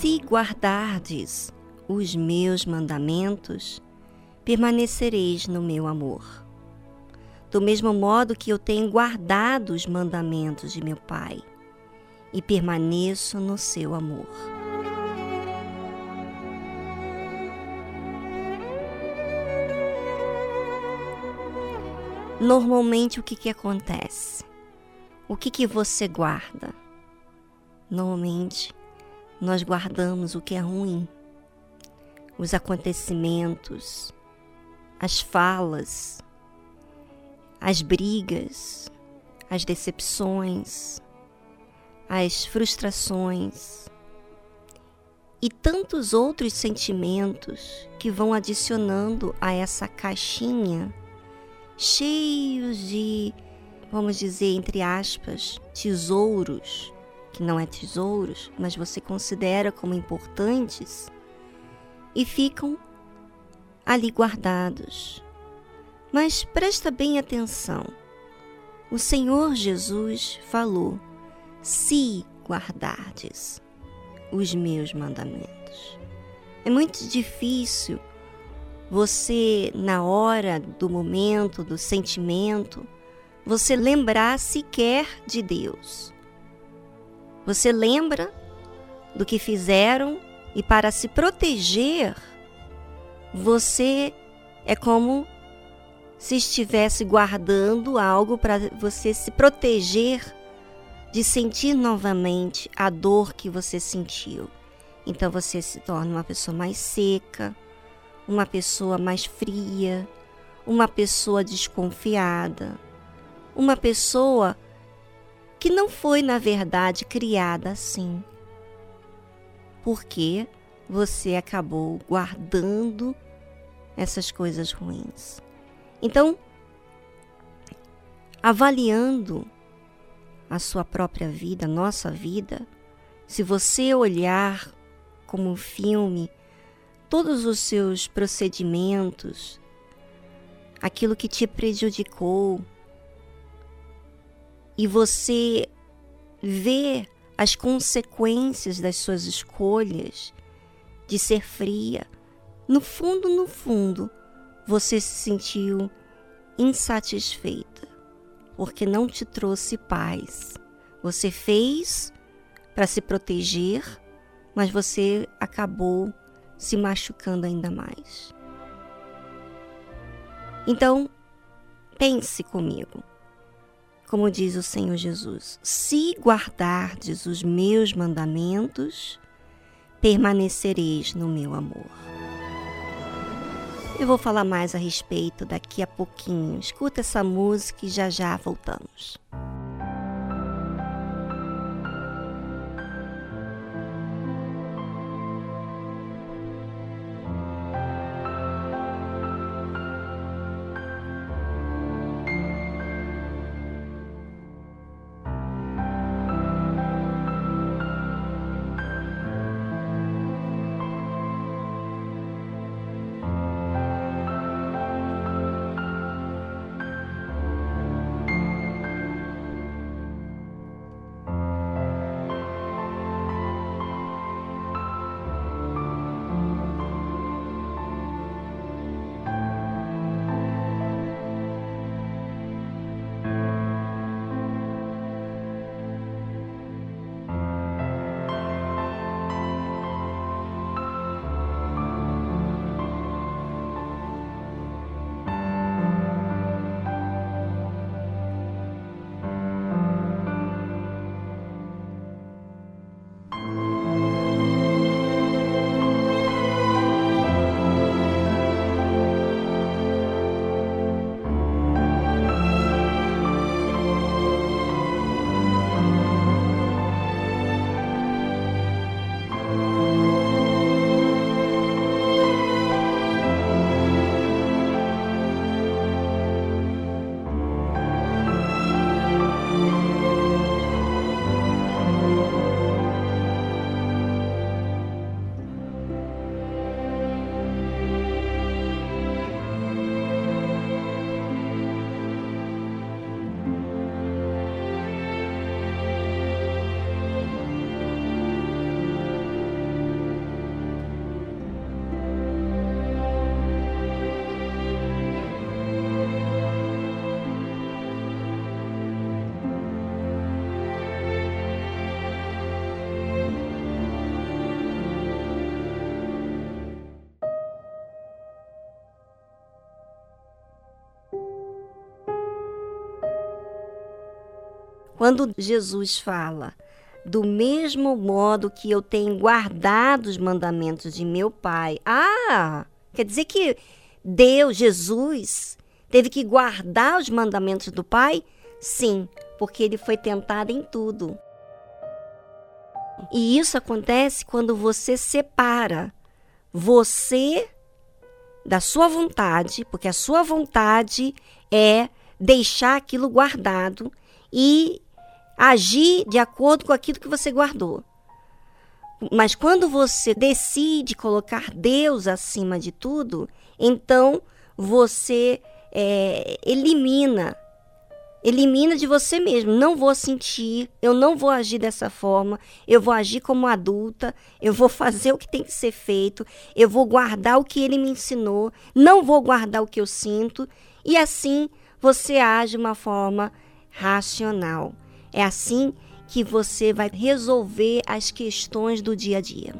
Se guardardes os meus mandamentos, permanecereis no meu amor. Do mesmo modo que eu tenho guardado os mandamentos de meu Pai e permaneço no seu amor. Normalmente o que, que acontece? O que, que você guarda? Normalmente nós guardamos o que é ruim, os acontecimentos, as falas, as brigas, as decepções, as frustrações e tantos outros sentimentos que vão adicionando a essa caixinha cheios de, vamos dizer, entre aspas, tesouros, que não é tesouros, mas você considera como importantes, e ficam ali guardados. Mas presta bem atenção. O Senhor Jesus falou: se guardardes os meus mandamentos. É muito difícil você, na hora do momento, do sentimento, você lembrar sequer de Deus. Você lembra do que fizeram e para se proteger, você é como se estivesse guardando algo para você se proteger de sentir novamente a dor que você sentiu. Então você se torna uma pessoa mais seca, uma pessoa mais fria, uma pessoa desconfiada, uma pessoa que não foi, na verdade, criada assim. Porque você acabou guardando essas coisas ruins. Então, avaliando a sua própria vida, a nossa vida, se você olhar como um filme todos os seus procedimentos, aquilo que te prejudicou, e você vê as consequências das suas escolhas de ser fria, no fundo, no fundo, você se sentiu insatisfeita, porque não te trouxe paz. Você fez para se proteger, mas você acabou se machucando ainda mais. Então, pense comigo. Como diz o Senhor Jesus: se guardardes os meus mandamentos, permanecereis no meu amor. Eu vou falar mais a respeito daqui a pouquinho. Escuta essa música e já já voltamos. Quando Jesus fala, do mesmo modo que eu tenho guardado os mandamentos de meu Pai. Ah, quer dizer que Deus, Jesus, teve que guardar os mandamentos do Pai? Sim, porque ele foi tentado em tudo. E isso acontece quando você separa você da sua vontade, porque a sua vontade é deixar aquilo guardado e agir de acordo com aquilo que você guardou. Mas quando você decide colocar Deus acima de tudo, então você é, elimina Elimina de você mesmo. Não vou sentir, eu não vou agir dessa forma, eu vou agir como adulta, eu vou fazer o que tem que ser feito, eu vou guardar o que ele me ensinou, não vou guardar o que eu sinto, e assim você age de uma forma racional. É assim que você vai resolver as questões do dia a dia.